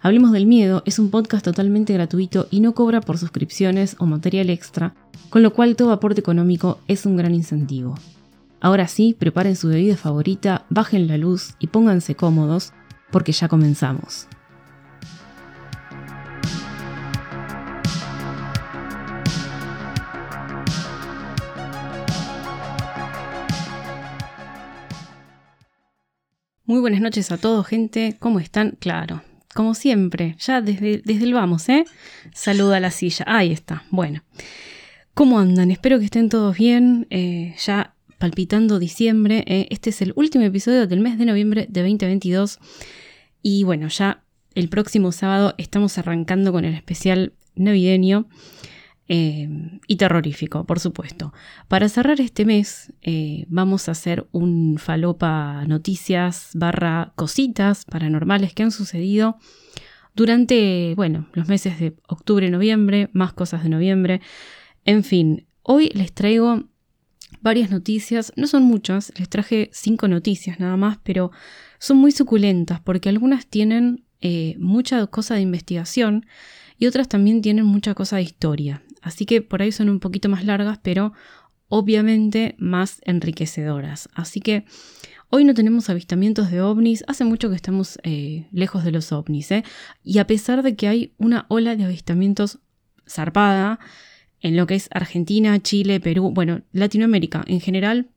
Hablemos del Miedo es un podcast totalmente gratuito y no cobra por suscripciones o material extra, con lo cual todo aporte económico es un gran incentivo. Ahora sí, preparen su bebida favorita, bajen la luz y pónganse cómodos, porque ya comenzamos. Muy buenas noches a todos, gente. ¿Cómo están? Claro, como siempre, ya desde, desde el vamos, ¿eh? Saluda a la silla. Ahí está. Bueno. ¿Cómo andan? Espero que estén todos bien. Eh, ya palpitando diciembre. ¿eh? este es el último episodio del mes de noviembre de 2022. Y bueno, ya el próximo sábado estamos arrancando con el especial navideño. Eh, y terrorífico, por supuesto. Para cerrar este mes, vamos a hacer un falopa noticias barra cositas paranormales que han sucedido durante, bueno, los meses de octubre, noviembre, más cosas de noviembre. En fin, hoy les traigo varias noticias, no son muchas, les traje cinco noticias nada más, pero son muy suculentas porque algunas tienen eh, mucha cosa de investigación y otras también tienen mucha cosa de historia. Así que por ahí son un poquito más largas, pero obviamente más enriquecedoras. Así que hoy no tenemos avistamientos de ovnis, hace mucho que estamos eh, lejos de los ovnis, ¿eh? y a pesar de que hay una ola de avistamientos zarpada, en lo que es Argentina, Chile, Perú, bueno, Latinoamérica en general,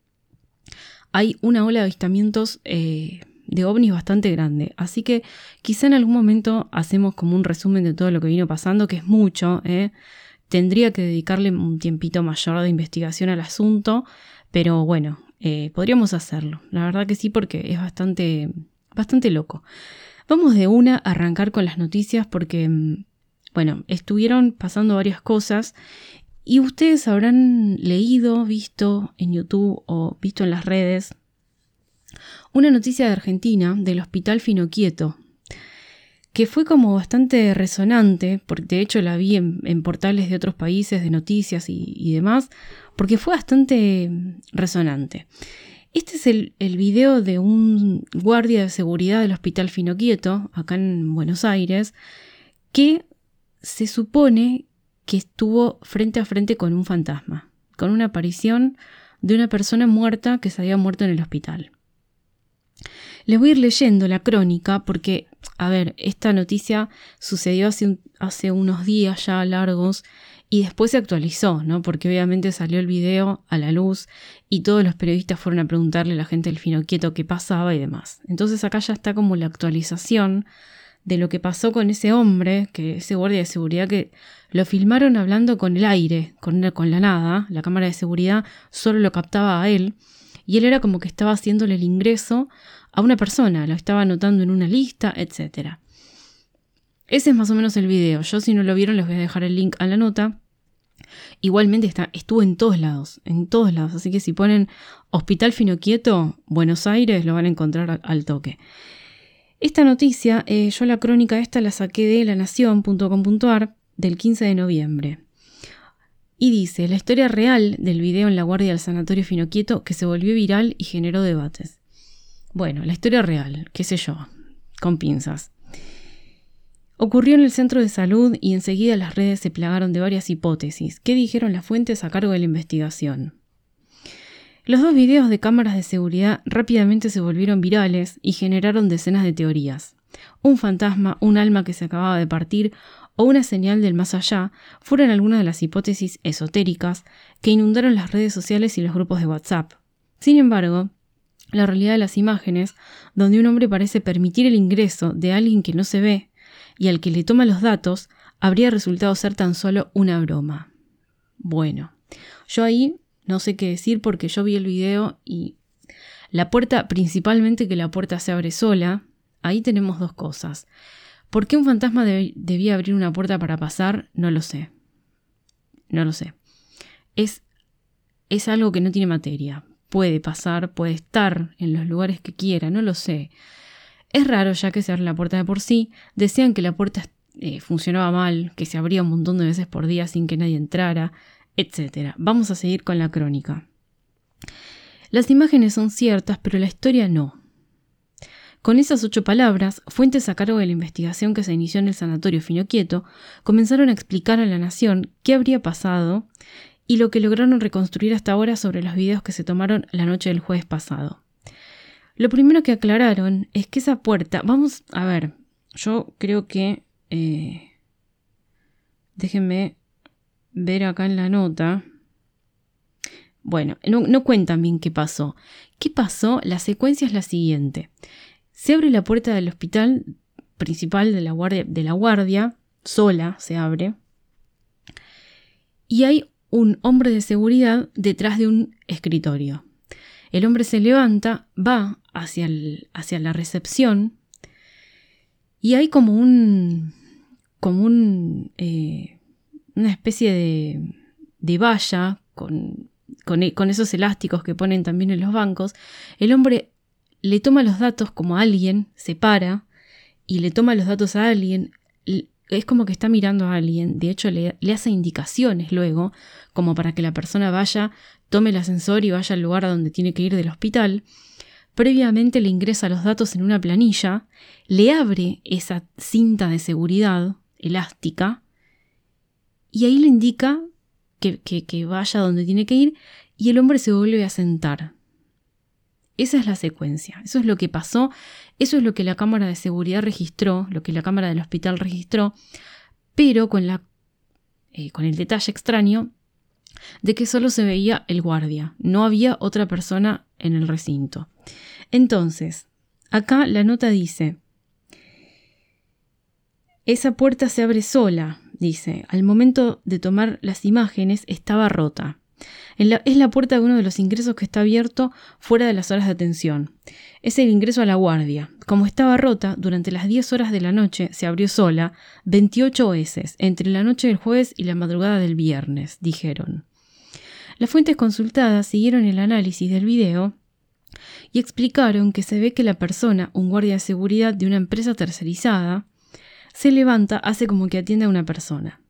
hay una ola de avistamientos eh, de ovnis bastante grande. Así que quizá en algún momento hacemos como un resumen de todo lo que vino pasando, que es mucho. ¿eh? Tendría que dedicarle un tiempito mayor de investigación al asunto, pero bueno, eh, podríamos hacerlo. La verdad que sí, porque es bastante, bastante loco. Vamos de una a arrancar con las noticias porque mm, bueno, estuvieron pasando varias cosas y ustedes habrán leído, visto en YouTube o visto en las redes una noticia de Argentina del Hospital Finoquieto, que fue como bastante resonante, porque de hecho la vi en, portales de otros países de noticias y, demás, porque fue bastante resonante. Este es el, el, video de un guardia de seguridad del Hospital Finoquieto, acá en Buenos Aires, que se supone que estuvo frente a frente con un fantasma, con una aparición de una persona muerta que se había muerto en el hospital. Les voy a ir leyendo la crónica porque, a ver, esta noticia sucedió hace, unos días ya largos y después se actualizó, ¿no? Porque obviamente salió el video a la luz y todos los periodistas fueron a preguntarle a la gente del Finoquieto qué pasaba y demás. Entonces acá ya está como la actualización de lo que pasó con ese hombre, que ese guardia de seguridad que lo filmaron hablando con el aire, con, con la nada, la cámara de seguridad solo lo captaba a él, y él era como que estaba haciéndole el ingreso a una persona, lo estaba anotando en una lista, etc. Ese es más o menos el video. Yo si no lo vieron les voy a dejar el link a la nota. Igualmente está, estuvo en todos lados, en todos lados. Así que si ponen Hospital Finoquieto, Buenos Aires, lo van a encontrar al toque. Esta noticia, eh, yo la crónica esta la saqué de lanación.com.ar del 15 de noviembre. Y dice, la historia real del video en la guardia del sanatorio Finoquieto que se volvió viral y generó debates. Bueno, la historia real, qué sé yo, con pinzas. Ocurrió en el centro de salud y enseguida las redes se plagaron de varias hipótesis. ¿Qué dijeron las fuentes a cargo de la investigación? Los dos videos de cámaras de seguridad rápidamente se volvieron virales y generaron decenas de teorías. Un fantasma, un alma que se acababa de partir o una señal del más allá fueron algunas de las hipótesis esotéricas que inundaron las redes sociales y los grupos de WhatsApp. Sin embargo, la realidad de las imágenes, donde un hombre parece permitir el ingreso de alguien que no se ve y al que le toma los datos, habría resultado ser tan solo una broma. Bueno, yo ahí no sé qué decir porque yo vi el video y la puerta, principalmente que la puerta se abre sola, ahí tenemos dos cosas. ¿Por qué un fantasma debía abrir una puerta para pasar? No lo sé. No lo sé. Es es algo que no tiene materia. Puede pasar, puede estar en los lugares que quiera, no lo sé. Es raro ya que se abre la puerta de por sí. Decían que la puerta eh, funcionaba mal, que se abría un montón de veces por día sin que nadie entrara, etc. Vamos a seguir con la crónica. Las imágenes son ciertas, pero la historia no. Con esas ocho palabras, fuentes a cargo de la investigación que se inició en el sanatorio Finoquieto comenzaron a explicar a la nación qué habría pasado y lo que lograron reconstruir hasta ahora sobre los videos que se tomaron la noche del jueves pasado. Lo primero que aclararon es que esa puerta, vamos a ver, yo creo que... Eh, déjenme ver acá en la nota. Bueno, no, cuentan bien qué pasó. ¿Qué pasó? La secuencia es la siguiente. Se abre la puerta del hospital principal de la guardia, de la guardia sola se abre, y hay un hombre de seguridad detrás de un escritorio. El hombre se levanta, va hacia, hacia la recepción y hay como un, como un, eh, una especie de, de valla con, con, con, esos elásticos que ponen también en los bancos. El hombre le toma los datos como alguien, se para y le toma los datos a alguien, es como que está mirando a alguien, de hecho le, hace indicaciones luego, como para que la persona vaya, tome el ascensor y vaya al lugar a donde tiene que ir del hospital. Previamente le ingresa los datos en una planilla, le abre esa cinta de seguridad elástica y ahí le indica que, que vaya donde tiene que ir y el hombre se vuelve a sentar. Esa es la secuencia, eso es lo que pasó, eso es lo que la cámara de seguridad registró, lo que la cámara del hospital registró, pero con, la, eh, con el detalle extraño de que solo se veía el guardia, no había otra persona en el recinto. Entonces, acá la nota dice, esa puerta se abre sola, dice, al momento de tomar las imágenes estaba rota es la puerta de uno de los ingresos que está abierto fuera de las horas de atención. Es el ingreso a la guardia. Como estaba rota, durante las 10 horas de la noche se abrió sola 28 veces, entre la noche del jueves y la madrugada del viernes, dijeron. Las fuentes consultadas siguieron el análisis del video y explicaron que se ve que la persona, un guardia de seguridad de una empresa tercerizada, se levanta, hace como que atiende a una persona.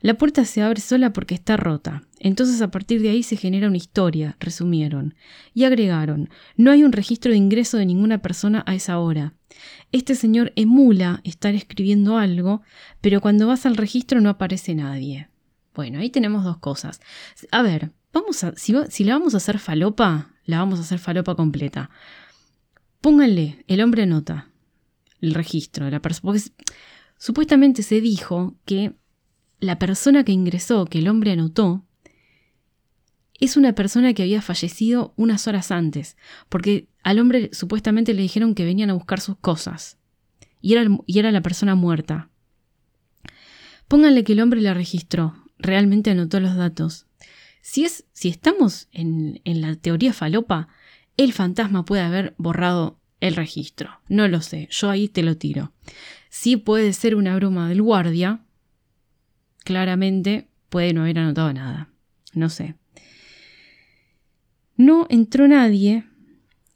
La puerta se abre sola porque está rota. Entonces a partir de ahí se genera una historia, resumieron. Y agregaron, no hay un registro de ingreso de ninguna persona a esa hora. Este señor emula estar escribiendo algo, pero cuando vas al registro no aparece nadie. Bueno, ahí tenemos dos cosas. A ver, vamos a, si, si la vamos a hacer falopa, la vamos a hacer falopa completa. Pónganle, el hombre anota el registro de la persona. Porque supuestamente se dijo que la persona que ingresó, que el hombre anotó, es una persona que había fallecido unas horas antes, porque al hombre supuestamente le dijeron que venían a buscar sus cosas, y era, y era la persona muerta. Pónganle que el hombre la registró, realmente anotó los datos. Si, es, si estamos en, en la teoría falopa, el fantasma puede haber borrado el registro. No lo sé, yo ahí te lo tiro. Sí puede ser una broma del guardia, claramente puede no haber anotado nada. No sé. No entró nadie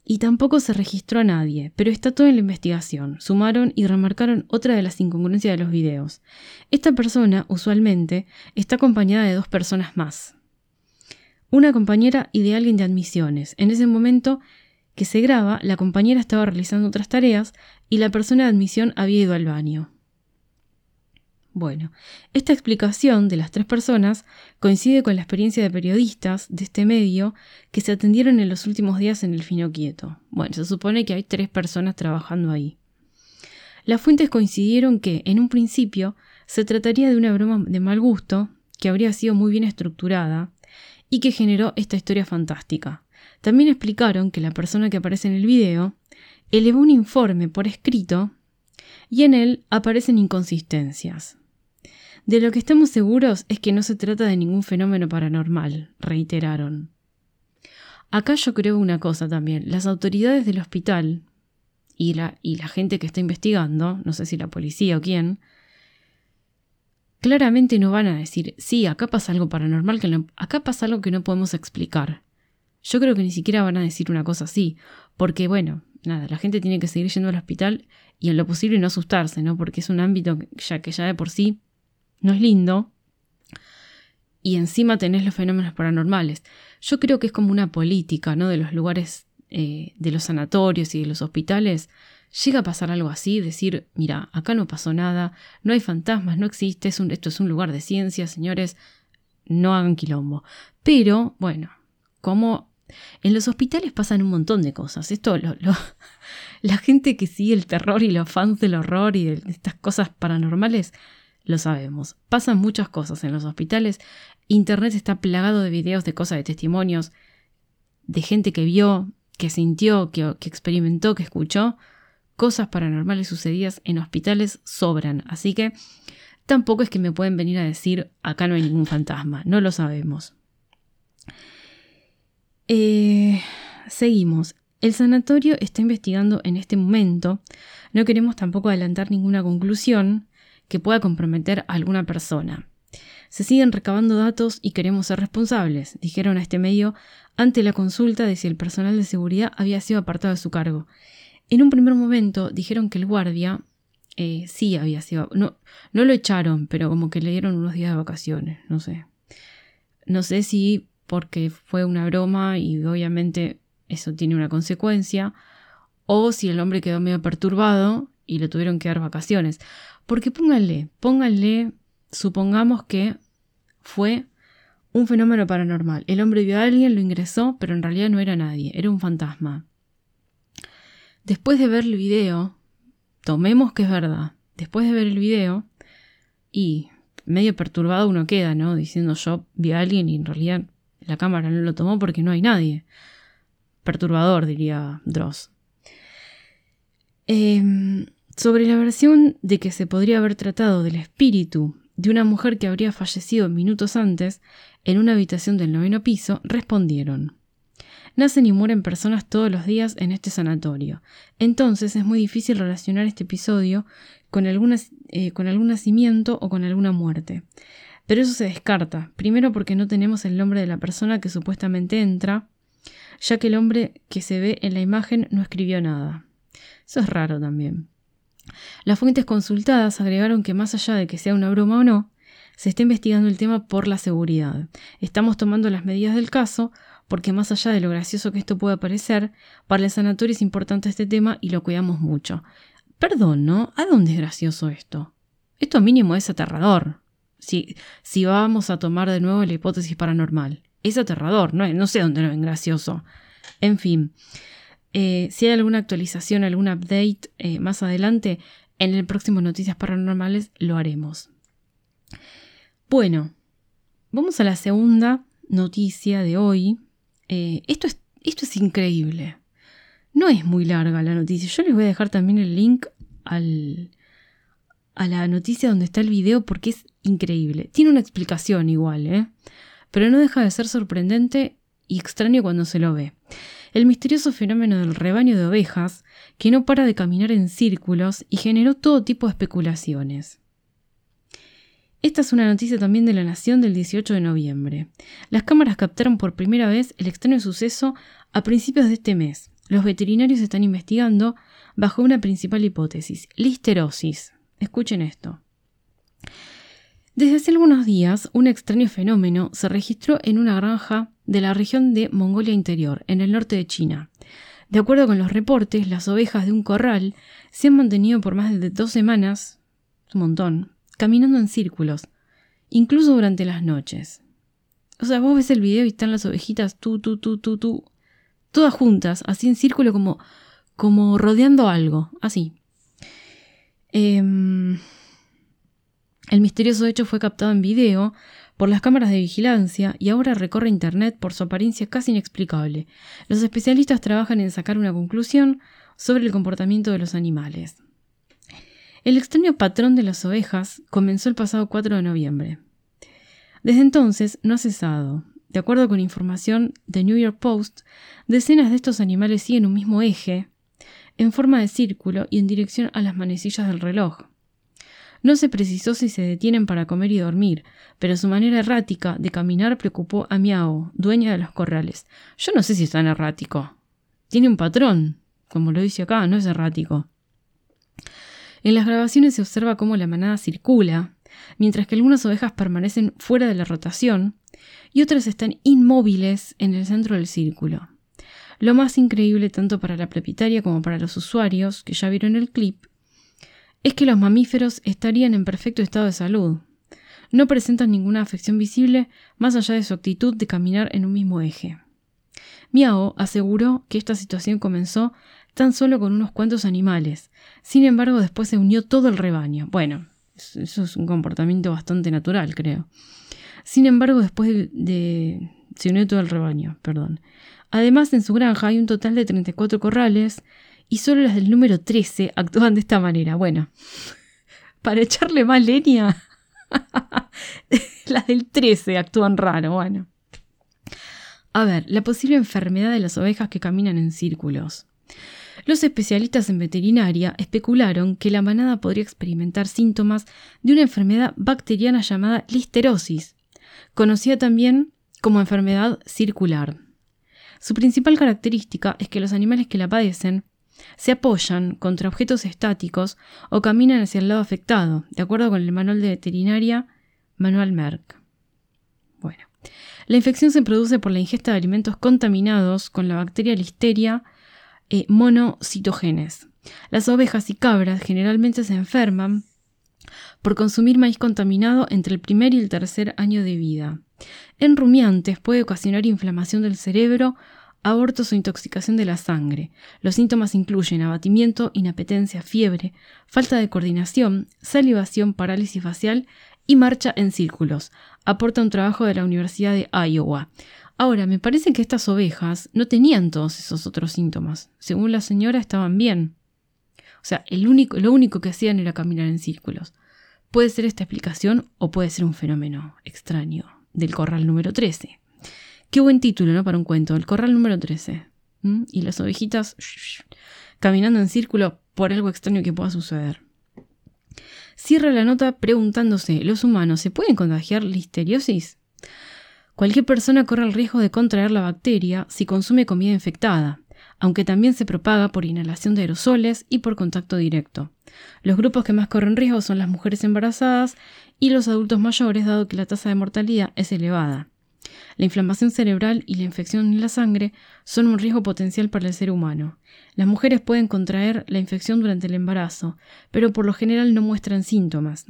y tampoco se registró a nadie, pero está todo en la investigación. Sumaron y remarcaron otra de las incongruencias de los videos. Esta persona, usualmente, está acompañada de dos personas más. Una compañera y de alguien de admisiones. En ese momento que se graba, la compañera estaba realizando otras tareas y la persona de admisión había ido al baño. Bueno, esta explicación de las tres personas coincide con la experiencia de periodistas de este medio que se atendieron en los últimos días en el Fino Quieto. Bueno, se supone que hay tres personas trabajando ahí. Las fuentes coincidieron que, en un principio, se trataría de una broma de mal gusto, que habría sido muy bien estructurada, y que generó esta historia fantástica. También explicaron que la persona que aparece en el video elevó un informe por escrito y en él aparecen inconsistencias. De lo que estamos seguros es que no se trata de ningún fenómeno paranormal, reiteraron. Acá yo creo una cosa también. Las autoridades del hospital y la, gente que está investigando, no sé si la policía o quién, claramente no van a decir, sí, acá pasa algo paranormal, que acá pasa algo que no podemos explicar. Yo creo que ni siquiera van a decir una cosa así, porque bueno, nada, la gente tiene que seguir yendo al hospital y en lo posible no asustarse, ¿no? Porque es un ámbito ya que ya de por sí no es lindo. Y encima tenés los fenómenos paranormales. Yo creo que es como una política, ¿no? De los lugares, eh, de los sanatorios y de los hospitales, llega a pasar algo así, decir, mira, acá no pasó nada, no hay fantasmas, no existe, esto es un lugar de ciencia, señores, no hagan quilombo. Pero, bueno, como en los hospitales pasan un montón de cosas, esto lo, la gente que sigue el terror y los fans del horror y de estas cosas paranormales, lo sabemos. Pasan muchas cosas en los hospitales, Internet está plagado de videos de cosas, de testimonios, de gente que vio, que sintió, que, experimentó, que escuchó, cosas paranormales sucedidas en hospitales sobran, así que tampoco es que me pueden venir a decir acá no hay ningún fantasma, no lo sabemos. Eh, seguimos. El sanatorio está investigando en este momento. No queremos tampoco adelantar ninguna conclusión que pueda comprometer a alguna persona. Se siguen recabando datos y queremos ser responsables, dijeron a este medio ante la consulta de si el personal de seguridad había sido apartado de su cargo. En un primer momento dijeron que el guardia eh, sí había sido... No, no lo echaron, pero como que le dieron unos días de vacaciones, no sé. No sé si porque fue una broma y obviamente eso tiene una consecuencia, o si el hombre quedó medio perturbado y le tuvieron que dar vacaciones. Porque pónganle, pónganle, supongamos que fue un fenómeno paranormal. El hombre vio a alguien, lo ingresó, pero en realidad no era nadie, era un fantasma. Después de ver el video, tomemos que es verdad, después de ver el video, y medio perturbado uno queda, ¿no? Diciendo yo vi a alguien y en realidad la cámara no lo tomó porque no hay nadie. Perturbador, diría Dross. Em, sobre la versión de que se podría haber tratado del espíritu de una mujer que habría fallecido minutos antes en una habitación del noveno piso, respondieron. Nacen y mueren personas todos los días en este sanatorio. Entonces es muy difícil relacionar este episodio con, eh, con algún nacimiento o con alguna muerte. Pero eso se descarta, primero porque no tenemos el nombre de la persona que supuestamente entra, ya que el hombre que se ve en la imagen no escribió nada. Eso es raro también. Las fuentes consultadas agregaron que más allá de que sea una broma o no, se está investigando el tema por la seguridad. Estamos tomando las medidas del caso porque más allá de lo gracioso que esto pueda parecer, para el sanatorio es importante este tema y lo cuidamos mucho. Perdón, ¿no? ¿A dónde es gracioso esto? Esto mínimo es aterrador si, si vamos a tomar de nuevo la hipótesis paranormal. Es aterrador, no, no sé dónde lo ven gracioso. En fin, eh, si hay alguna actualización, algún update eh, más adelante, en el próximo Noticias Paranormales lo haremos. Bueno, vamos a la segunda noticia de hoy. Eh, esto, es, esto es increíble. No es muy larga la noticia. Yo les voy a dejar también el link al, a la noticia donde está el video porque es increíble. Tiene una explicación igual, ¿eh? Pero no deja de ser sorprendente y extraño cuando se lo ve. El misterioso fenómeno del rebaño de ovejas que no para de caminar en círculos y generó todo tipo de especulaciones. Esta es una noticia también de la Nación del 18 de noviembre. Las cámaras captaron por primera vez el extraño suceso a principios de este mes. Los veterinarios están investigando bajo una principal hipótesis, listerosis. Escuchen esto. Desde hace algunos días, un extraño fenómeno se registró en una granja de la región de Mongolia Interior, en el norte de China. De acuerdo con los reportes, las ovejas de un corral se han mantenido por más de dos semanas, un montón, caminando en círculos, incluso durante las noches. O sea, vos ves el video y están las ovejitas tú, tú, tú, tú, tú, todas juntas, así en círculo como, como rodeando algo, así. Eh, el misterioso hecho fue captado en video por las cámaras de vigilancia y ahora recorre Internet por su apariencia casi inexplicable. Los especialistas trabajan en sacar una conclusión sobre el comportamiento de los animales. El extraño patrón de las ovejas comenzó el pasado 4 de noviembre. Desde entonces no ha cesado. De acuerdo con información de New York Post, decenas de estos animales siguen un mismo eje, en forma de círculo y en dirección a las manecillas del reloj. No se precisó si se detienen para comer y dormir, pero su manera errática de caminar preocupó a Miao, dueña de los corrales. Yo no sé si es tan errático. Tiene un patrón, como lo dice acá, no es errático. En las grabaciones se observa cómo la manada circula, mientras que algunas ovejas permanecen fuera de la rotación y otras están inmóviles en el centro del círculo. Lo más increíble tanto para la propietaria como para los usuarios que ya vieron el clip es que los mamíferos estarían en perfecto estado de salud. No presentan ninguna afección visible más allá de su actitud de caminar en un mismo eje. Miao aseguró que esta situación comenzó tan solo con unos cuantos animales. Sin embargo, después se unió todo el rebaño. Bueno, eso es un comportamiento bastante natural, creo. Sin embargo, después de, se unió todo el rebaño, perdón. Además, en su granja hay un total de 34 corrales y solo las del número 13 actúan de esta manera. Bueno, para echarle más leña, las del 13 actúan raro, bueno. A ver, la posible enfermedad de las ovejas que caminan en círculos. Los especialistas en veterinaria especularon que la manada podría experimentar síntomas de una enfermedad bacteriana llamada listerosis, conocida también como enfermedad circular. Su principal característica es que los animales que la padecen se apoyan contra objetos estáticos o caminan hacia el lado afectado, de acuerdo con el manual de veterinaria Manual Merck. Bueno, la infección se produce por la ingesta de alimentos contaminados con la bacteria Listeria eh, monocitogenes. Las ovejas y cabras generalmente se enferman por consumir maíz contaminado entre el primer y el tercer año de vida. En rumiantes puede ocasionar inflamación del cerebro, abortos o intoxicación de la sangre. Los síntomas incluyen abatimiento, inapetencia, fiebre, falta de coordinación, salivación, parálisis facial y marcha en círculos. Aporta un trabajo de la Universidad de Iowa. Ahora, me parece que estas ovejas no tenían todos esos otros síntomas. Según la señora, estaban bien. O sea, el único, lo único que hacían era caminar en círculos. Puede ser esta explicación o puede ser un fenómeno extraño del corral número 13. Qué buen título, ¿no? Para un cuento. El corral número 13. Y las ovejitas caminando en círculo por algo extraño que pueda suceder. Cierra la nota preguntándose, ¿los humanos se pueden contagiar listeriosis? Cualquier persona corre el riesgo de contraer la bacteria si consume comida infectada, aunque también se propaga por inhalación de aerosoles y por contacto directo. Los grupos que más corren riesgo son las mujeres embarazadas y los adultos mayores, dado que la tasa de mortalidad es elevada. La inflamación cerebral y la infección en la sangre son un riesgo potencial para el ser humano. Las mujeres pueden contraer la infección durante el embarazo, pero por lo general no muestran síntomas.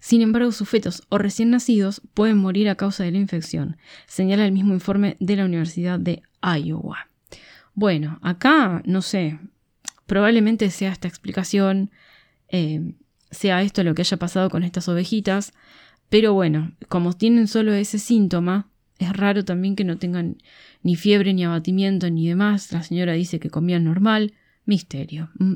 Sin embargo, sus fetos o recién nacidos pueden morir a causa de la infección, señala el mismo informe de la Universidad de Iowa. Bueno, acá, no sé, probablemente sea esta explicación, eh, sea esto lo que haya pasado con estas ovejitas, pero bueno, como tienen solo ese síntoma, es raro también que no tengan ni fiebre, ni abatimiento, ni demás. La señora dice que comían normal. Misterio. Mm,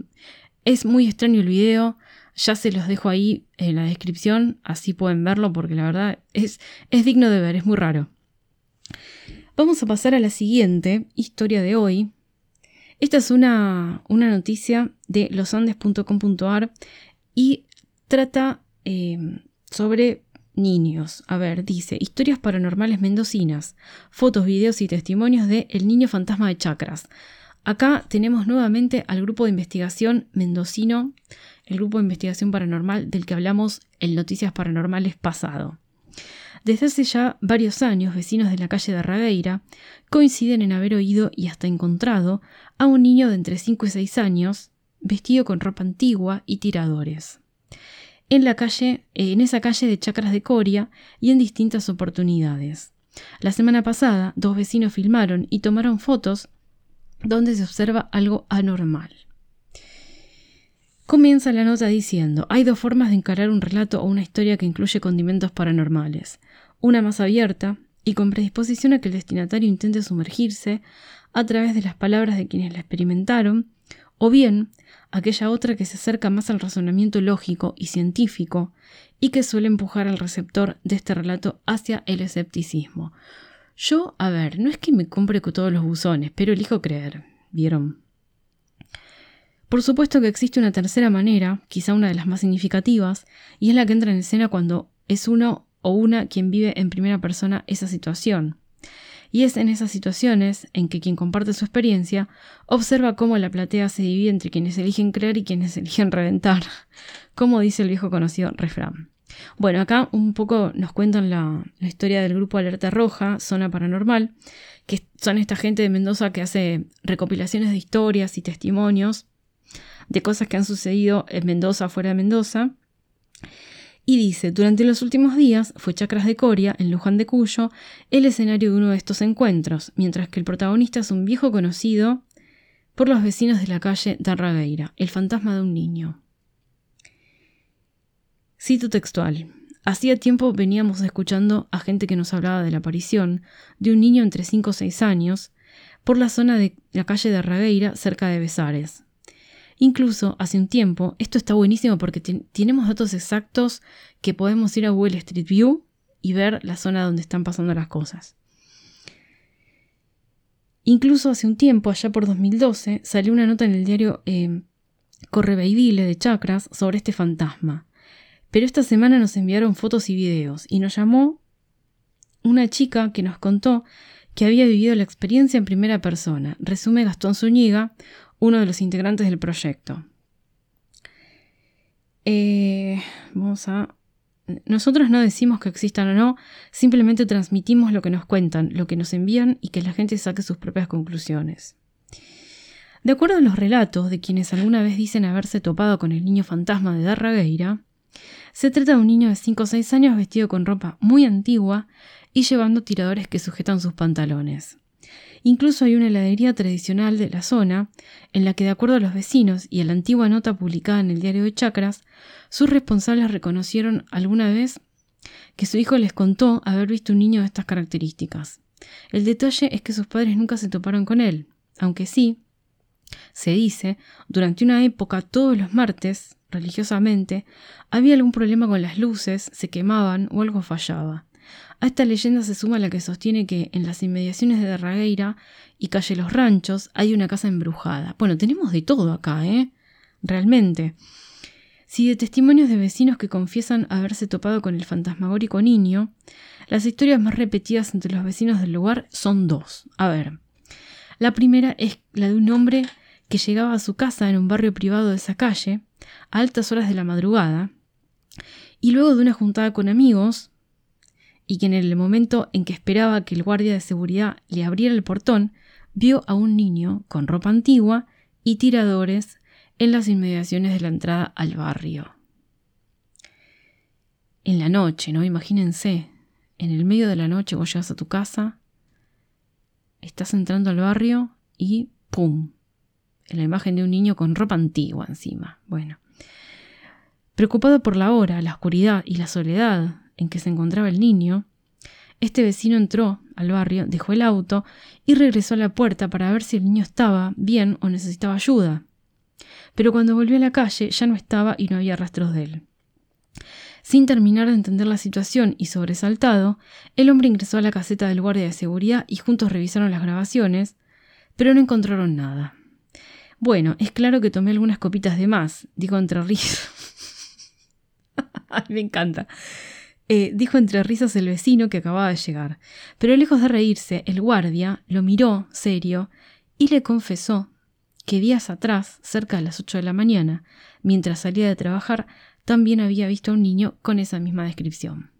es muy extraño el video. Ya se los dejo ahí en la descripción, así pueden verlo porque la verdad es, es digno de ver, es muy raro. Vamos a pasar a la siguiente historia de hoy. Esta es una, una noticia de losandes.com.ar y trata eh, sobre niños. A ver, dice, historias paranormales mendocinas, fotos, videos y testimonios de El Niño Fantasma de Chakras. Acá tenemos nuevamente al grupo de investigación mendocino, el grupo de investigación paranormal del que hablamos en Noticias Paranormales pasado. Desde hace ya varios años, vecinos de la calle de Ragueira coinciden en haber oído y hasta encontrado a un niño de entre 5 y 6 años, vestido con ropa antigua y tiradores. En la calle, en esa calle de Chacras de Coria y en distintas oportunidades. La semana pasada, dos vecinos filmaron y tomaron fotos donde se observa algo anormal. Comienza la nota diciendo, hay dos formas de encarar un relato o una historia que incluye condimentos paranormales. Una más abierta y con predisposición a que el destinatario intente sumergirse a través de las palabras de quienes la experimentaron, o bien aquella otra que se acerca más al razonamiento lógico y científico y que suele empujar al receptor de este relato hacia el escepticismo. Yo, a ver, no es que me compre con todos los buzones, pero elijo creer. ¿Vieron? Por supuesto que existe una tercera manera, quizá una de las más significativas, y es la que entra en escena cuando es uno o una quien vive en primera persona esa situación. Y es en esas situaciones en que quien comparte su experiencia observa cómo la platea se divide entre quienes eligen creer y quienes eligen reventar, como dice el viejo conocido refrán. Bueno, acá un poco nos cuentan la, la, historia del grupo Alerta Roja, Zona Paranormal, que son esta gente de Mendoza que hace recopilaciones de historias y testimonios de cosas que han sucedido en Mendoza, fuera de Mendoza. Y dice, durante los últimos días fue Chacras de Coria, en Luján de Cuyo, el escenario de uno de estos encuentros, mientras que el protagonista es un viejo conocido por los vecinos de la calle Tarragueira, el fantasma de un niño. Cito textual. Hacía tiempo veníamos escuchando a gente que nos hablaba de la aparición de un niño entre 5 o 6 años por la zona de la calle de Ragueira, cerca de Besares. Incluso hace un tiempo, esto está buenísimo porque tenemos datos exactos que podemos ir a Google Street View y ver la zona donde están pasando las cosas. Incluso hace un tiempo, allá por 2012, salió una nota en el diario eh, Correveidile de Chakras sobre este fantasma. Pero esta semana nos enviaron fotos y videos y nos llamó una chica que nos contó que había vivido la experiencia en primera persona. Resume Gastón Zúñiga, uno de los integrantes del proyecto. Eh, vamos a... Nosotros no decimos que existan o no, simplemente transmitimos lo que nos cuentan, lo que nos envían y que la gente saque sus propias conclusiones. De acuerdo a los relatos de quienes alguna vez dicen haberse topado con el niño fantasma de Darragueira, se trata de un niño de 5 o 6 años vestido con ropa muy antigua y llevando tiradores que sujetan sus pantalones. Incluso hay una heladería tradicional de la zona, en la que, de acuerdo a los vecinos y a la antigua nota publicada en el diario de Chacras, sus responsables reconocieron alguna vez que su hijo les contó haber visto un niño de estas características. El detalle es que sus padres nunca se toparon con él, aunque sí, se dice, durante una época todos los martes, religiosamente, había algún problema con las luces, se quemaban o algo fallaba. A esta leyenda se suma la que sostiene que en las inmediaciones de Derragueira y calle Los Ranchos hay una casa embrujada. Bueno, tenemos de todo acá, ¿eh? Realmente. Si de testimonios de vecinos que confiesan haberse topado con el fantasmagórico niño, las historias más repetidas entre los vecinos del lugar son dos. A ver, la primera es la de un hombre que llegaba a su casa en un barrio privado de esa calle, a altas horas de la madrugada, y luego de una juntada con amigos, y que en el momento en que esperaba que el guardia de seguridad le abriera el portón, vio a un niño con ropa antigua y tiradores en las inmediaciones de la entrada al barrio. En la noche, ¿no? Imagínense, en el medio de la noche vos llegas a tu casa, estás entrando al barrio y ¡pum! En la imagen de un niño con ropa antigua encima. Bueno. Preocupado por la hora, la oscuridad y la soledad en que se encontraba el niño, este vecino entró al barrio, dejó el auto y regresó a la puerta para ver si el niño estaba bien o necesitaba ayuda. Pero cuando volvió a la calle ya no estaba y no había rastros de él. Sin terminar de entender la situación y sobresaltado, el hombre ingresó a la caseta del guardia de seguridad y juntos revisaron las grabaciones, pero no encontraron nada. Bueno, es claro que tomé algunas copitas de más, dijo entre risas. me encanta. Eh, dijo entre risas el vecino que acababa de llegar. Pero lejos de reírse, el guardia lo miró serio y le confesó que días atrás, cerca de las ocho de la mañana, mientras salía de trabajar, también había visto a un niño con esa misma descripción.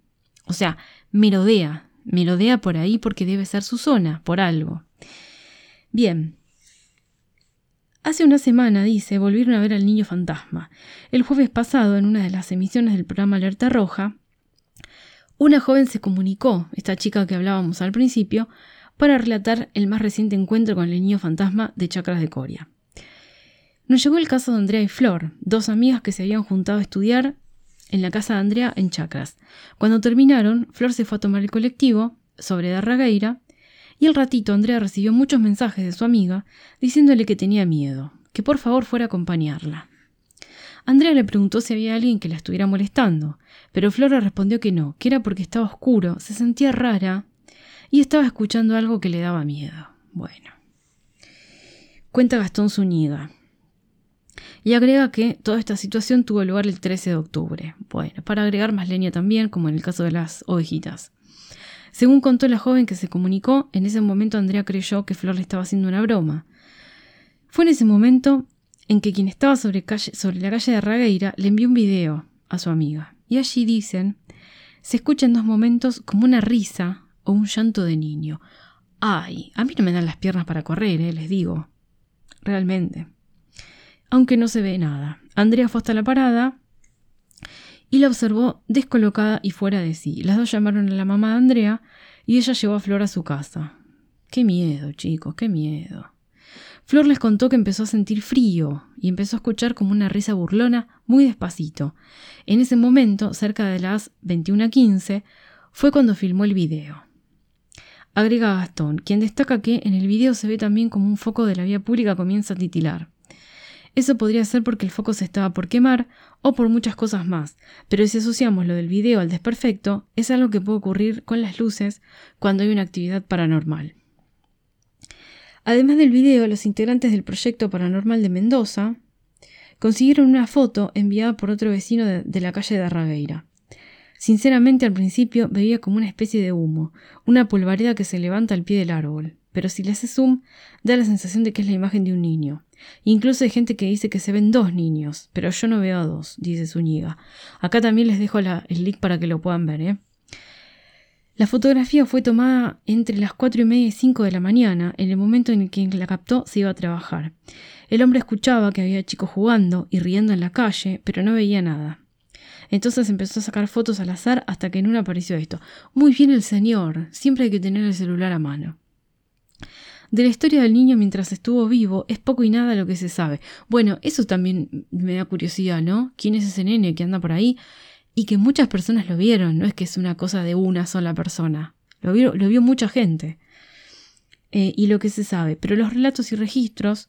O sea, merodea, merodea por ahí porque debe ser su zona, por algo. Bien. Hace una semana, dice, volvieron a ver al niño fantasma. El jueves pasado, en una de las emisiones del programa Alerta Roja, una joven se comunicó, esta chica que hablábamos al principio, para relatar el más reciente encuentro con el niño fantasma de Chacras de Coria. Nos llegó el caso de Andrea y Flor, dos amigas que se habían juntado a estudiar en la casa de Andrea en Chacras. Cuando terminaron, Flor se fue a tomar el colectivo sobre Darragueira y al ratito Andrea recibió muchos mensajes de su amiga diciéndole que tenía miedo, que por favor fuera a acompañarla. Andrea le preguntó si había alguien que la estuviera molestando, pero Flor le respondió que no, que era porque estaba oscuro, se sentía rara y estaba escuchando algo que le daba miedo. Bueno. Cuenta Gastón Zúñiga. y agrega que toda esta situación tuvo lugar el 13 de octubre. Bueno, para agregar más leña también, como en el caso de las ovejitas. Según contó la joven que se comunicó, en ese momento Andrea creyó que Flor le estaba haciendo una broma. Fue en ese momento en que quien estaba sobre, la calle de Ragueira le envió un video a su amiga. Y allí dicen, se escucha en dos momentos como una risa o un llanto de niño. Ay, a mí no me dan las piernas para correr, eh, les digo. Realmente. Aunque no se ve nada. Andrea fue hasta la parada y la observó descolocada y fuera de sí. Las dos llamaron a la mamá de Andrea y ella llevó a Flor a su casa. Qué miedo, chicos, qué miedo. Flor les contó que empezó a sentir frío y empezó a escuchar como una risa burlona muy despacito. En ese momento, cerca de las 21.15, fue cuando filmó el video. Agrega Gastón, quien destaca que en el video se ve también como un foco de la vía pública comienza a titilar. Eso podría ser porque el foco se estaba por quemar o por muchas cosas más, pero si asociamos lo del video al desperfecto, es algo que puede ocurrir con las luces cuando hay una actividad paranormal. Además del video, los integrantes del proyecto paranormal de Mendoza consiguieron una foto enviada por otro vecino de, la calle de Arragueira. Sinceramente al principio veía como una especie de humo, una polvareda que se levanta al pie del árbol, pero si le hace zoom da la sensación de que es la imagen de un niño. Incluso hay gente que dice que se ven dos niños, pero yo no veo a dos, dice Zúñiga. Acá también les dejo el link para que lo puedan ver, ¿eh? La fotografía fue tomada entre las cuatro y media y cinco de la mañana, en el momento en el que la captó se iba a trabajar. El hombre escuchaba que había chicos jugando y riendo en la calle, pero no veía nada. Entonces empezó a sacar fotos al azar hasta que en una apareció esto. Muy bien el señor, siempre hay que tener el celular a mano. De la historia del niño mientras estuvo vivo es poco y nada lo que se sabe. Bueno, eso también me da curiosidad, ¿no? ¿Quién es ese nene que anda por ahí? Y que muchas personas lo vieron, no es que es una cosa de una sola persona. Lo vio, lo vio mucha gente. Eh, y lo que se sabe. Pero los relatos y registros,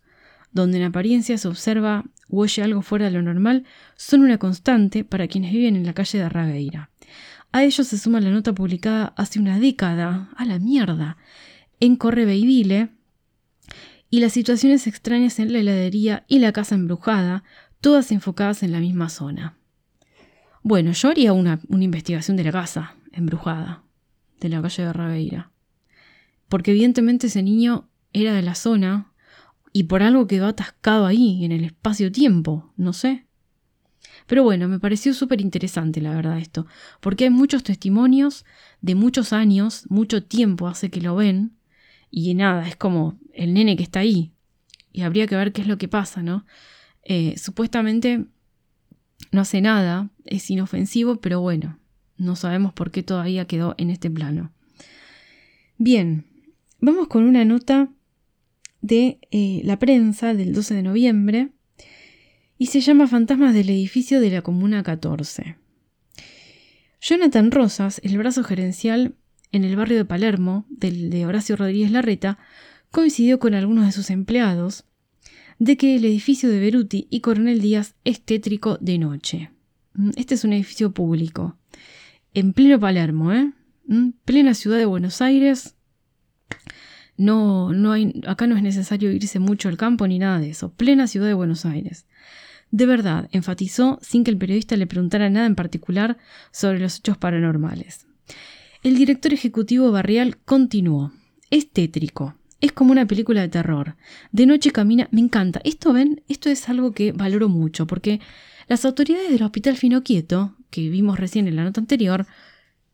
donde en apariencia se observa o oye algo fuera de lo normal, son una constante para quienes viven en la calle de Arragueira. A ellos se suma la nota publicada hace una década, a la mierda, en Correveidile, y las situaciones extrañas en la heladería y la casa embrujada, todas enfocadas en la misma zona. Bueno, yo haría una, investigación de la casa embrujada, de la calle de Raveira. Porque evidentemente ese niño era de la zona y por algo quedó atascado ahí, en el espacio-tiempo, no sé. Pero bueno, me pareció súper interesante la verdad esto, porque hay muchos testimonios de muchos años, mucho tiempo hace que lo ven, y nada, es como el nene que está ahí. Y habría que ver qué es lo que pasa, ¿no? Eh, supuestamente no hace nada, es inofensivo, pero bueno, no sabemos por qué todavía quedó en este plano. Bien, vamos con una nota de eh, la prensa del 12 de noviembre y se llama Fantasmas del edificio de la Comuna 14. Jonathan Rosas, el brazo gerencial en el barrio de Palermo, del de Horacio Rodríguez Larreta, coincidió con algunos de sus empleados de que el edificio de Beruti y Coronel Díaz es tétrico de noche. Mm, este es un edificio público, en pleno Palermo, ¿eh? Mm, plena ciudad de Buenos Aires. No, no hay, acá no es necesario irse mucho al campo ni nada de eso. Plena ciudad de Buenos Aires. De verdad, enfatizó sin que el periodista le preguntara nada en particular sobre los hechos paranormales. El director ejecutivo barrial continuó. Es tétrico. Es como una película de terror. De noche camina. Me encanta. Esto, ven, esto es algo que valoro mucho, porque las autoridades del Hospital Fino Quieto, que vimos recién en la nota anterior,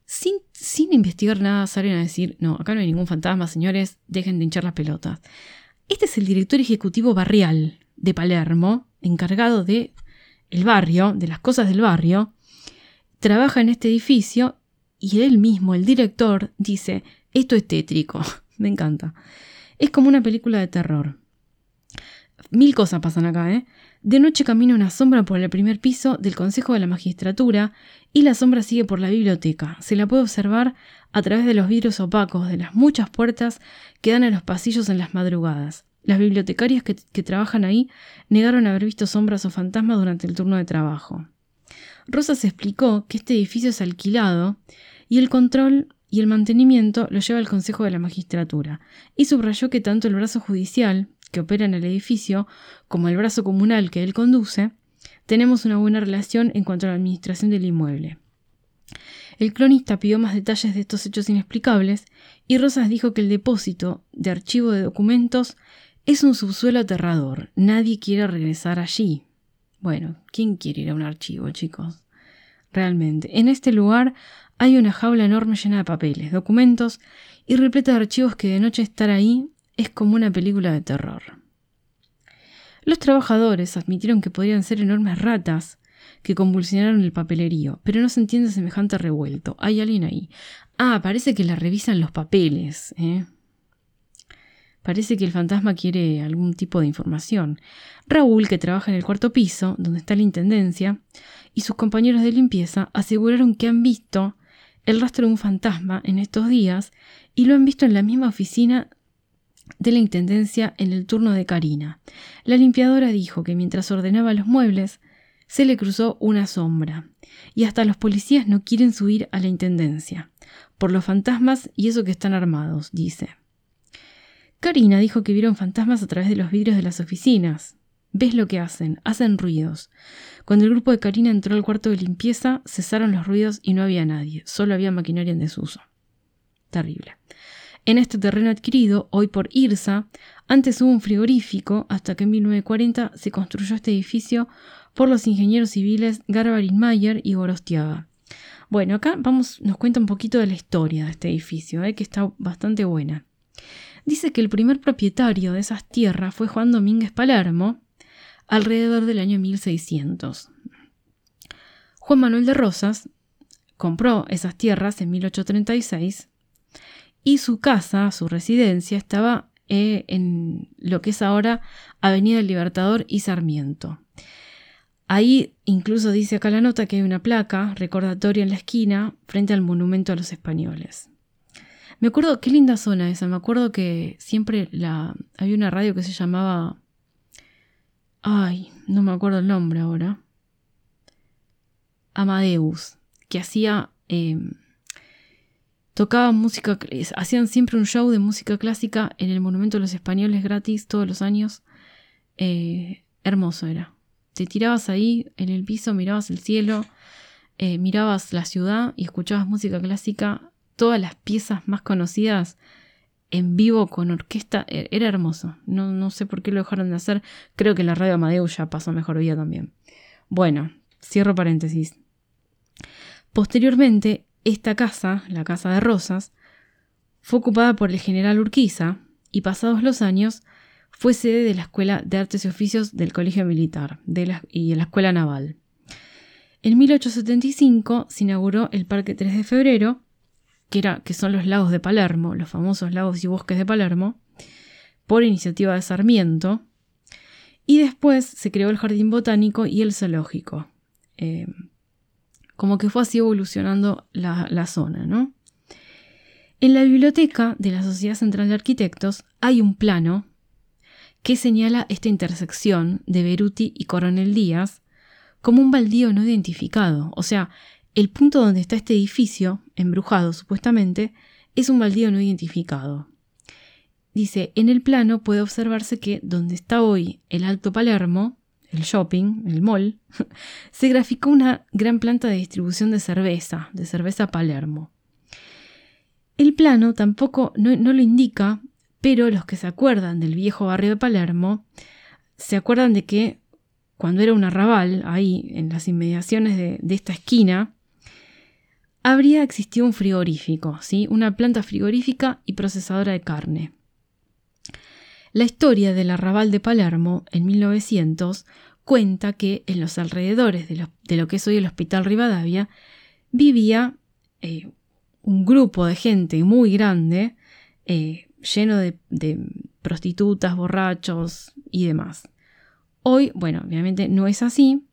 sin, sin investigar nada, salen a decir: no, acá no hay ningún fantasma, señores, dejen de hinchar las pelotas. Este es el director ejecutivo barrial de Palermo, encargado de el barrio, de las cosas del barrio. Trabaja en este edificio y él mismo, el director, dice, esto es tétrico, me encanta. Es como una película de terror. Mil cosas pasan acá, ¿eh? De noche camina una sombra por el primer piso del Consejo de la Magistratura y la sombra sigue por la biblioteca. Se la puede observar a través de los vidrios opacos de las muchas puertas que dan a los pasillos en las madrugadas. Las bibliotecarias que, que trabajan ahí negaron haber visto sombras o fantasmas durante el turno de trabajo. Rosas explicó que este edificio es alquilado y el control y el mantenimiento lo lleva el Consejo de la Magistratura, y subrayó que tanto el brazo judicial, que opera en el edificio, como el brazo comunal que él conduce, tenemos una buena relación en cuanto a la administración del inmueble. El cronista pidió más detalles de estos hechos inexplicables y Rosas dijo que el depósito de archivo de documentos es un subsuelo aterrador. Nadie quiere regresar allí. Bueno, ¿quién quiere ir a un archivo, chicos? Realmente. En este lugar hay una jaula enorme llena de papeles, documentos y repleta de archivos que de noche estar ahí es como una película de terror. Los trabajadores admitieron que podrían ser enormes ratas que convulsionaron el papelerío, pero no se entiende semejante revuelto. Hay alguien ahí. Ah, parece que le revisan los papeles. ¿eh? Parece que el fantasma quiere algún tipo de información. Raúl, que trabaja en el cuarto piso, donde está la intendencia, y sus compañeros de limpieza aseguraron que han visto el rastro de un fantasma en estos días y lo han visto en la misma oficina de la Intendencia en el turno de Karina. La limpiadora dijo que mientras ordenaba los muebles, se le cruzó una sombra, y hasta los policías no quieren subir a la Intendencia, por los fantasmas y eso que están armados, dice. Karina dijo que vieron fantasmas a través de los vidrios de las oficinas. ¿Ves lo que hacen? Hacen ruidos. Cuando el grupo de Karina entró al cuarto de limpieza, cesaron los ruidos y no había nadie, solo había maquinaria en desuso. Terrible. En este terreno adquirido, hoy por IRSA, antes hubo un frigorífico hasta que en 1940 se construyó este edificio por los ingenieros civiles Garbarin Mayer y Gorostiaga. Bueno, acá vamos, nos cuenta un poquito de la historia de este edificio, eh, que está bastante buena. Dice que el primer propietario de esas tierras fue Juan Domínguez Palermo, alrededor del año 1600. Juan Manuel de Rosas compró esas tierras en 1836 y su casa, su residencia, estaba eh, en lo que es ahora Avenida del Libertador y Sarmiento. Ahí incluso dice acá la nota que hay una placa recordatoria en la esquina frente al monumento a los españoles. Me acuerdo, qué linda zona esa, me acuerdo que siempre la, había una radio que se llamaba... Ay, no me acuerdo el nombre ahora. Amadeus, que hacía em, Tocaban música, hacían siempre un show de música clásica en el Monumento de los Españoles gratis todos los años. Eh, hermoso era. Te tirabas ahí en el piso, mirabas el cielo, eh, mirabas la ciudad y escuchabas música clásica. Todas las piezas más conocidas en vivo con orquesta. E, era hermoso. No, no sé por qué lo dejaron de hacer. Creo que la radio Amadeus ya pasó mejor vida también. Bueno, cierro paréntesis. Posteriormente, esta casa, la Casa de Rosas, fue ocupada por el general Urquiza y pasados los años fue sede de la Escuela de Artes y Oficios del Colegio Militar y de la Escuela Naval. En 1875 se inauguró el Parque 3 de Febrero, que, son los lagos de Palermo, los famosos lagos y bosques de Palermo, por iniciativa de Sarmiento, y después se creó el Jardín Botánico y el Zoológico. Eh, como que fue así evolucionando la, zona, ¿no? En la biblioteca de la Sociedad Central de Arquitectos hay un plano que señala esta intersección de Beruti y Coronel Díaz como un baldío no identificado. O sea, el punto donde está este edificio, embrujado supuestamente, es un baldío no identificado. Dice, en el plano puede observarse que donde está hoy el Alto Palermo, el shopping, el mall, se graficó una gran planta de distribución de cerveza, de cerveza Palermo. El plano tampoco no, lo indica, pero los que se acuerdan del viejo barrio de Palermo se acuerdan de que cuando era un arrabal, ahí en las inmediaciones de, de esta esquina, habría existido un frigorífico, ¿sí? una planta frigorífica y procesadora de carne. La historia del arrabal de Palermo en 1900 cuenta que en los alrededores de lo, que es hoy el Hospital Rivadavia vivía eh, un grupo de gente muy grande, eh, lleno de, de prostitutas, borrachos y demás. Hoy, bueno, obviamente no es así.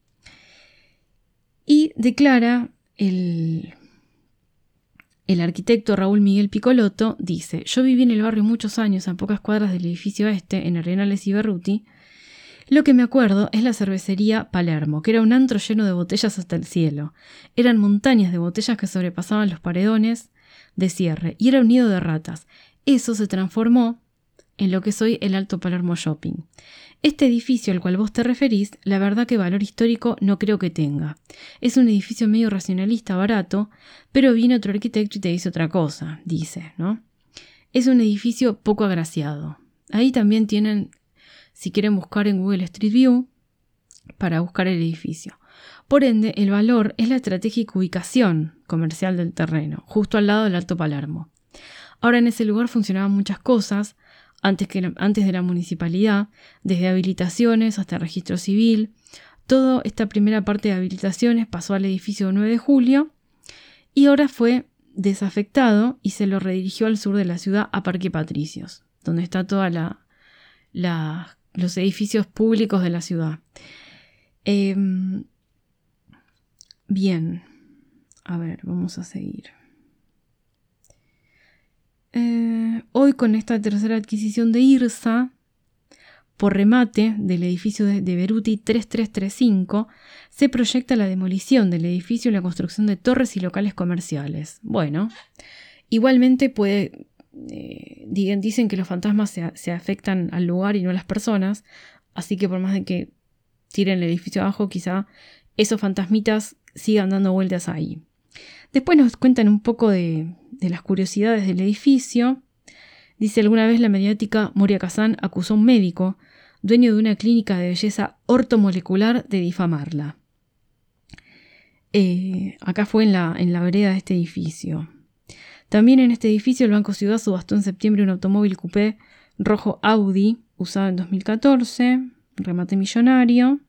Y declara el, el arquitecto Raúl Miguel Picolotto dice, yo viví en el barrio muchos años a pocas cuadras del edificio este, en Arenales y Berruti. Lo que me acuerdo es la cervecería Palermo, que era un antro lleno de botellas hasta el cielo. Eran montañas de botellas que sobrepasaban los paredones de cierre y era un nido de ratas. Eso se transformó en lo que soy el Alto Palermo Shopping. Este edificio al cual vos te referís, la verdad que valor histórico no creo que tenga. Es un edificio medio racionalista, barato, pero viene otro arquitecto y te dice otra cosa, dice, ¿no? Es un edificio poco agraciado. Ahí también tienen, si quieren buscar en Google Street View, para buscar el edificio. Por ende, el valor es la estratégica ubicación comercial del terreno, justo al lado del Alto Palermo. Ahora en ese lugar funcionaban muchas cosas, antes, que, antes de la municipalidad, desde habilitaciones hasta registro civil. Toda esta primera parte de habilitaciones pasó al edificio 9 de julio y ahora fue desafectado y se lo redirigió al sur de la ciudad a Parque Patricios, donde está toda la, los edificios públicos de la ciudad. Em, bien, a ver, vamos a seguir. Eh, hoy con esta tercera adquisición de IRSA, por remate del edificio de, Beruti 3335, se proyecta la demolición del edificio y la construcción de torres y locales comerciales. Bueno, igualmente puede... Eh, dicen que los fantasmas se, se afectan al lugar y no a las personas, así que por más de que tiren el edificio abajo, quizá esos fantasmitas sigan dando vueltas ahí. Después nos cuentan un poco de, las curiosidades del edificio. Dice alguna vez la mediática Moria Kazan acusó a un médico, dueño de una clínica de belleza ortomolecular, de difamarla. Eh, acá fue en la, en la vereda de este edificio. También en este edificio el Banco Ciudad subastó en septiembre un automóvil coupé rojo Audi usado en 2014, remate millonario.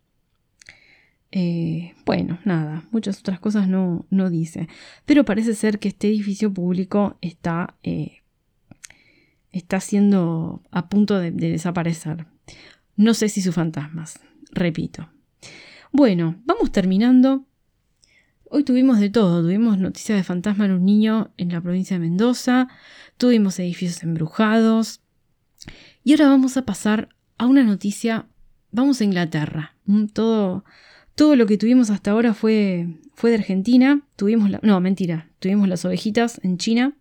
Eh, bueno, nada, muchas otras cosas no, no, dice. Pero parece ser que este edificio público está, eh, está siendo a punto de, desaparecer. No sé si sus fantasmas, repito. Bueno, vamos terminando. Hoy tuvimos de todo, tuvimos noticias de fantasma en un niño en la provincia de Mendoza, tuvimos edificios embrujados y ahora vamos a pasar a una noticia, vamos a Inglaterra, todo todo lo que tuvimos hasta ahora fue, fue de Argentina. Tuvimos la, no, mentira. Tuvimos las ovejitas en China.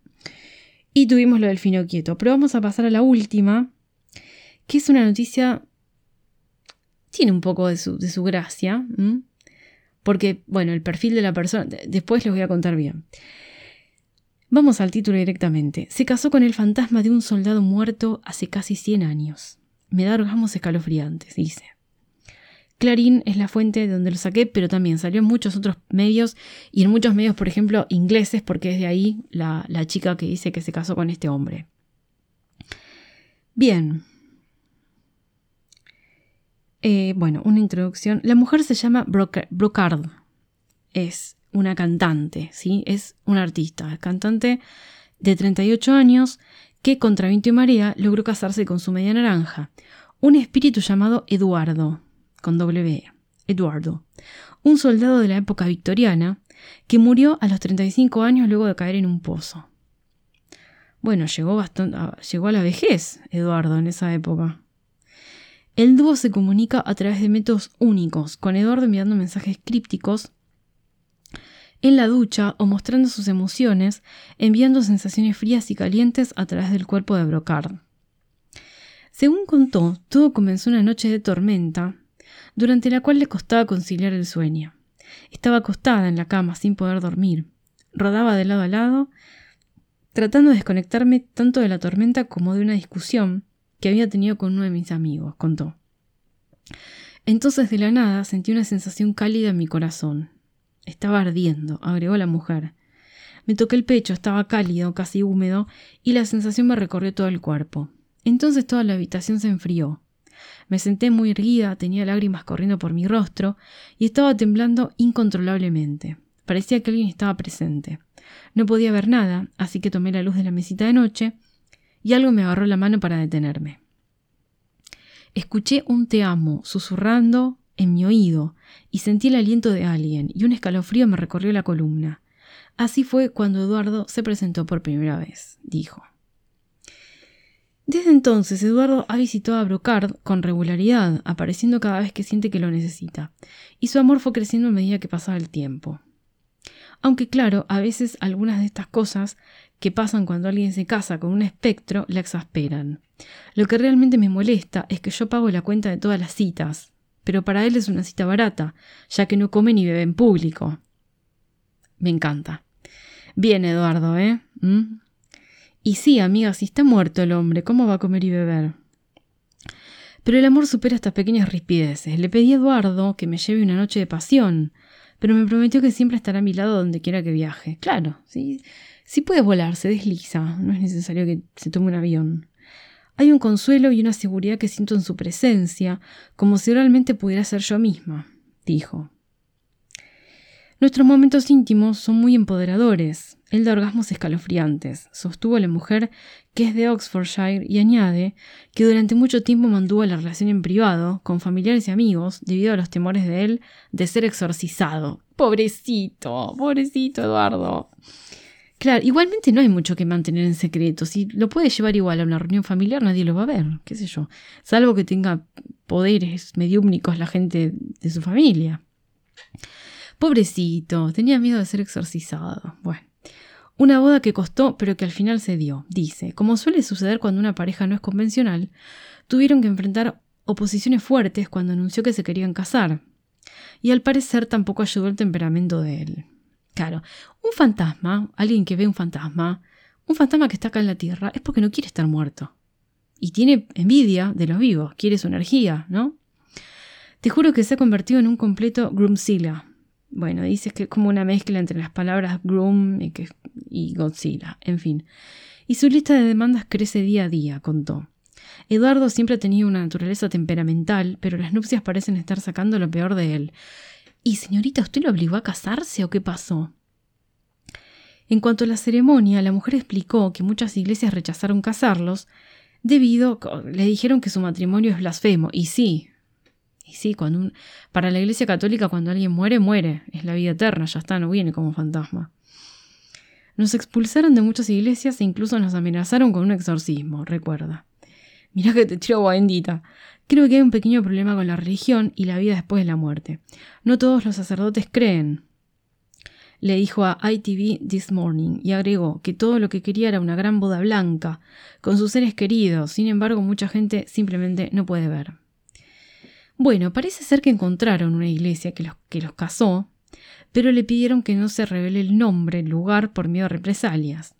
Y tuvimos lo del fino quieto. Pero vamos a pasar a la última. Que es una noticia. Tiene un poco de su, de su gracia. Porque, bueno, el perfil de la persona. Después les voy a contar bien. Vamos al título directamente. Se casó con el fantasma de un soldado muerto hace casi 100 años. Me da orgasmos escalofriantes, dice. Clarín es la fuente de donde lo saqué, pero también salió en muchos otros medios y en muchos medios, por ejemplo, ingleses, porque es de ahí la, chica que dice que se casó con este hombre. Bien. Eh, bueno, una introducción. La mujer se llama Brocard. Es una cantante, ¿sí? Es una artista, cantante de 38 años que contra viento y marea logró casarse con su media naranja, un espíritu llamado Eduardo con W, Eduardo, un soldado de la época victoriana que murió a los 35 años luego de caer en un pozo. Bueno, llegó, bastante, llegó a la vejez Eduardo en esa época. El dúo se comunica a través de métodos únicos, con Eduardo enviando mensajes crípticos en la ducha o mostrando sus emociones, enviando sensaciones frías y calientes a través del cuerpo de Brocard. Según contó, todo comenzó una noche de tormenta durante la cual le costaba conciliar el sueño. Estaba acostada en la cama sin poder dormir. Rodaba de lado a lado, tratando de desconectarme tanto de la tormenta como de una discusión que había tenido con uno de mis amigos, contó. Entonces de la nada sentí una sensación cálida en mi corazón. Estaba ardiendo, agregó la mujer. Me toqué el pecho, estaba cálido, casi húmedo, y la sensación me recorrió todo el cuerpo. Entonces toda la habitación se enfrió. Me senté muy erguida, tenía lágrimas corriendo por mi rostro y estaba temblando incontrolablemente. Parecía que alguien estaba presente. No podía ver nada, así que tomé la luz de la mesita de noche y algo me agarró la mano para detenerme. Escuché un te amo susurrando en mi oído y sentí el aliento de alguien y un escalofrío me recorrió la columna. Así fue cuando Eduardo se presentó por primera vez, dijo. Desde entonces, Eduardo ha visitado a Brocard con regularidad, apareciendo cada vez que siente que lo necesita, y su amor fue creciendo a medida que pasaba el tiempo. Aunque claro, a veces algunas de estas cosas que pasan cuando alguien se casa con un espectro la exasperan. Lo que realmente me molesta es que yo pago la cuenta de todas las citas, pero para él es una cita barata, ya que no come ni bebe en público. Me encanta. Bien, Eduardo, ¿eh? ¿Mm? Y sí, amiga, si está muerto el hombre, ¿cómo va a comer y beber? Pero el amor supera estas pequeñas rispideces. Le pedí a Eduardo que me lleve una noche de pasión, pero me prometió que siempre estará a mi lado donde quiera que viaje. Claro, si puede volar, se desliza, no es necesario que se tome un avión. Hay un consuelo y una seguridad que siento en su presencia, como si realmente pudiera ser yo misma, dijo. Nuestros momentos íntimos son muy empoderadores. Él da orgasmos escalofriantes, sostuvo la mujer que es de Oxfordshire y añade que durante mucho tiempo mantuvo la relación en privado con familiares y amigos debido a los temores de él de ser exorcizado. Pobrecito, pobrecito Eduardo. Claro, igualmente no hay mucho que mantener en secreto. Si lo puede llevar igual a una reunión familiar, nadie lo va a ver, qué sé yo. Salvo que tenga poderes mediúmnicos la gente de su familia. Pobrecito, tenía miedo de ser exorcizado. Bueno. Una boda que costó, pero que al final se dio. Dice, como suele suceder cuando una pareja no es convencional, tuvieron que enfrentar oposiciones fuertes cuando anunció que se querían casar. Y al parecer tampoco ayudó el temperamento de él. Claro, un fantasma, alguien que ve un fantasma, un fantasma que está acá en la Tierra, es porque no quiere estar muerto. Y tiene envidia de los vivos, quiere su energía, ¿no? Te juro que se ha convertido en un completo Groomzilla, bueno, dices que es como una mezcla entre las palabras Groom y, y Godzilla, en fin. Y su lista de demandas crece día a día, contó. Eduardo siempre ha tenido una naturaleza temperamental, pero las nupcias parecen estar sacando lo peor de él. ¿Y señorita, usted lo obligó a casarse o qué pasó? En cuanto a la ceremonia, la mujer explicó que muchas iglesias rechazaron casarlos debido le dijeron que su matrimonio es blasfemo. Y sí, y sí, cuando para la Iglesia Católica cuando alguien muere, muere. Es la vida eterna, ya está, no viene como fantasma. Nos expulsaron de muchas iglesias e incluso nos amenazaron con un exorcismo, recuerda. Mirá que te tiro bendita. Creo que hay un pequeño problema con la religión y la vida después de la muerte. No todos los sacerdotes creen. Le dijo a ITV This Morning y agregó que todo lo que quería era una gran boda blanca, con sus seres queridos, sin embargo mucha gente simplemente no puede ver. Bueno, parece ser que encontraron una iglesia que los, que los casó, pero le pidieron que no se revele el nombre, el lugar, por miedo a represalias.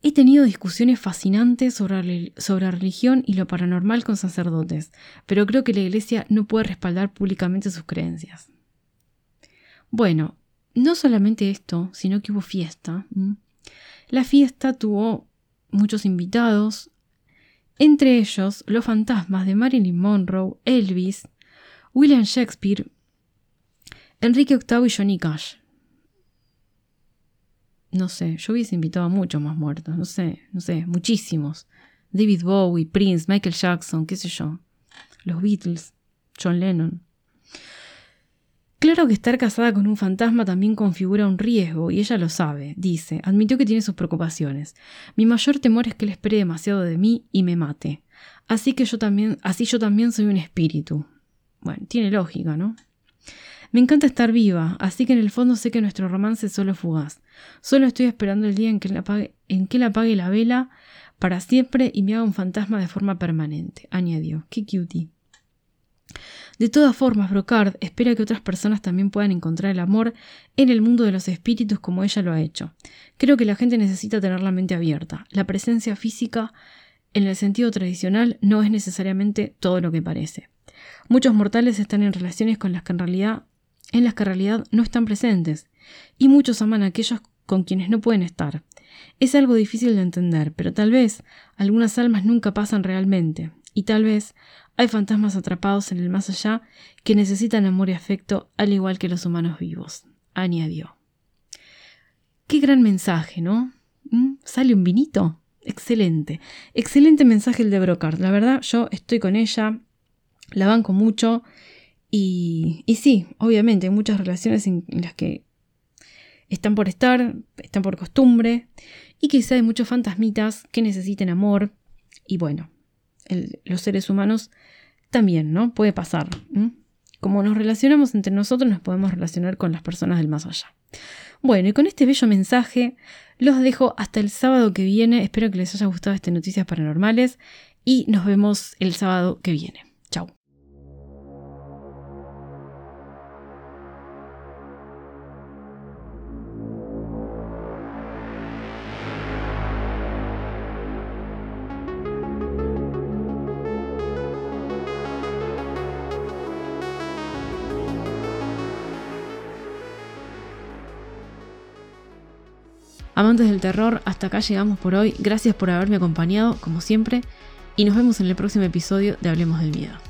He tenido discusiones fascinantes sobre, sobre religión y lo paranormal con sacerdotes, pero creo que la iglesia no puede respaldar públicamente sus creencias. Bueno, no solamente esto, sino que hubo fiesta. La fiesta tuvo muchos invitados, entre ellos los fantasmas de Marilyn Monroe, Elvis, William Shakespeare, Enrique VIII y Johnny Cash. No sé, yo hubiese invitado a muchos más muertos, no sé, no sé, muchísimos. David Bowie, Prince, Michael Jackson, qué sé yo. Los Beatles, John Lennon. Claro que estar casada con un fantasma también configura un riesgo, y ella lo sabe, dice, admitió que tiene sus preocupaciones. Mi mayor temor es que él espere demasiado de mí y me mate. Así que yo también, así yo también soy un espíritu. Bueno, tiene lógica, ¿no? Me encanta estar viva, así que en el fondo sé que nuestro romance es solo fugaz. Solo estoy esperando el día en que la apague, en que la, apague la vela para siempre y me haga un fantasma de forma permanente, añadió. Qué cutie. De todas formas, Brocard espera que otras personas también puedan encontrar el amor en el mundo de los espíritus como ella lo ha hecho. Creo que la gente necesita tener la mente abierta. La presencia física, en el sentido tradicional, no es necesariamente todo lo que parece. Muchos mortales están en relaciones con las que en realidad, en las que en realidad no están presentes, y muchos aman a aquellos con quienes no pueden estar. Es algo difícil de entender, pero tal vez algunas almas nunca pasan realmente, y tal vez hay fantasmas atrapados en el más allá que necesitan amor y afecto al igual que los humanos vivos, añadió. Qué gran mensaje, ¿no? ¿Mm? ¿Sale un vinito? Excelente. Excelente mensaje el de Brocard. La verdad, yo estoy con ella, la banco mucho. Y, y sí, obviamente, hay muchas relaciones en, las que están por estar, están por costumbre. Y quizá hay muchos fantasmitas que necesiten amor. Y bueno, los seres humanos también, ¿no? Puede pasar. Como nos relacionamos entre nosotros, nos podemos relacionar con las personas del más allá. Bueno, y con este bello mensaje los dejo hasta el sábado que viene. Espero que les haya gustado este Noticias Paranormales y nos vemos el sábado que viene. Amantes del terror, hasta acá llegamos por hoy. Gracias por haberme acompañado, como siempre, y nos vemos en el próximo episodio de Hablemos del Miedo.